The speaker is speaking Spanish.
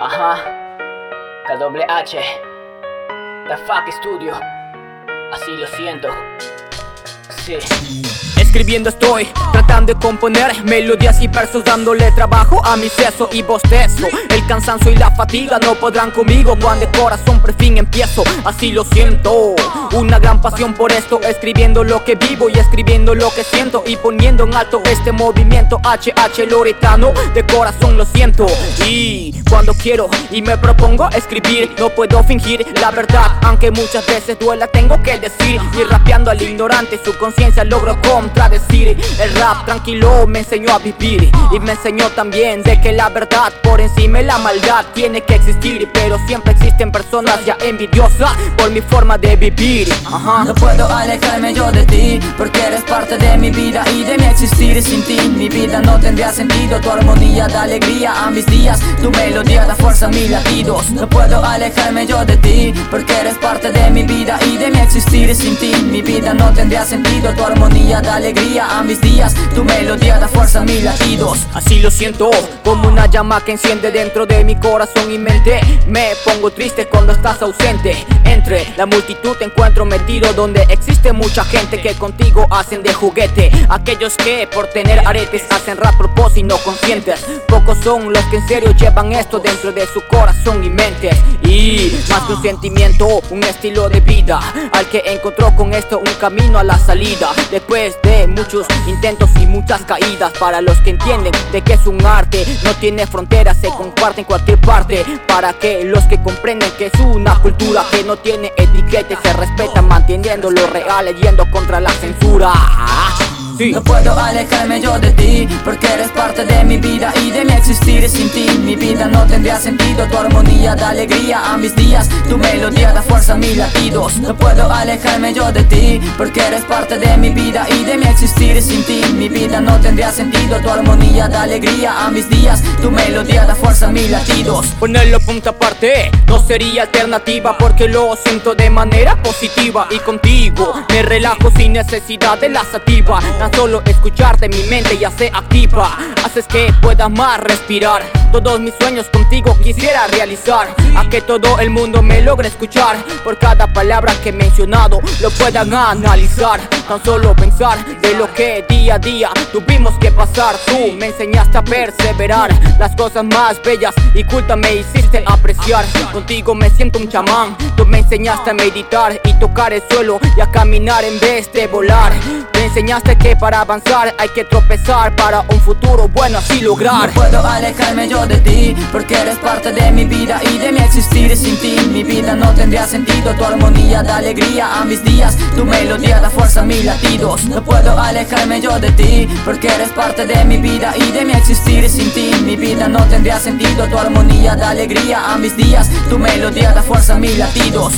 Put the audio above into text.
Ajá. KWH. The fuck studio. Así lo siento. Escribiendo estoy, tratando de componer melodías y versos dándole trabajo a mi seso y bostezo. El cansancio y la fatiga no podrán conmigo cuando de corazón por fin empiezo, así lo siento. Una gran pasión por esto, escribiendo lo que vivo y escribiendo lo que siento Y poniendo en alto este movimiento. HH loretano, de corazón lo siento. Y cuando quiero y me propongo escribir, no puedo fingir la verdad. Aunque muchas veces duela tengo que decir. Y rapeando al ignorante su conciencia logro contar decir El rap tranquilo me enseñó a vivir. Y me enseñó también de que la verdad por encima de la maldad tiene que existir. Pero siempre existen personas ya envidiosas por mi forma de vivir. No puedo alejarme yo de ti Porque eres parte de mi vida y de mi existir. Sin ti mi vida no tendría sentido. Tu armonía da alegría a mis días Tu melodía da fuerza a mis latidos. No puedo alejarme yo de ti Porque eres parte de mi vida y de mi existir. Sin ti mi vida no tendría sentido Tu armonía da alegría a mis días. Tu melodía da fuerza a mis latidos. Así lo siento, como una llama que enciende dentro de mi corazón y mente. Me pongo triste cuando estás ausente. Entre la multitud te encuentro metido Donde existe mucha gente que contigo hacen de juguete. Aquellos que por tener aretes hacen rap propósito y no conscientes Pocos son los que en serio llevan esto dentro de su corazón y mente. Y más que un sentimiento, un estilo de vida Al que encontró con esto un camino a la salida Después de muchos intentos y muchas caídas Para los que entienden de que es un arte No tiene fronteras, se comparte en cualquier parte. Para que los que comprenden que es una cultura Que no tiene etiqueta se respeta manteniendo lo real Yendo contra la censura no puedo alejarme yo de ti Porque eres parte de mi vida y de mi existir Sin ti. Mi vida no tendría sentido Tu armonía da alegría a mis días Tu melodía da fuerza a mis latidos. No puedo alejarme yo de ti Porque eres parte de mi vida y de mi existir Sin ti. Mi vida no tendría sentido Tu armonía da alegría a mis días Tu melodía da fuerza a mis latidos. Ponerlo punta aparte no sería alternativa Porque lo siento de manera positiva Y contigo. Me relajo sin necesidad de la sativa solo escucharte mi mente ya se activa. Haces que pueda más respirar Todos mis sueños contigo quisiera realizar. A que todo el mundo me logre escuchar. Por cada palabra que he mencionado lo puedan analizar. Tan solo pensar de lo que día a día tuvimos que pasar. Tú me enseñaste a perseverar. Las cosas más bellas y cultas me hiciste apreciar. Contigo me siento un chamán. Tú me enseñaste a meditar y tocar el suelo Y a caminar en vez de volar. Me enseñaste que para avanzar hay que tropezar Para un futuro bueno así lograr. No puedo alejarme yo de ti Porque eres parte de mi vida y de mi existir. Sin ti mi vida no tendría sentido. Tu armonía da alegría a mis días. Tu melodía da fuerza a mis latidos. No puedo alejarme yo de ti Porque eres parte de mi vida y de mi existir. Sin ti mi vida no tendría sentido. Tu armonía da alegría a mis días. Tu melodía da fuerza a mis latidos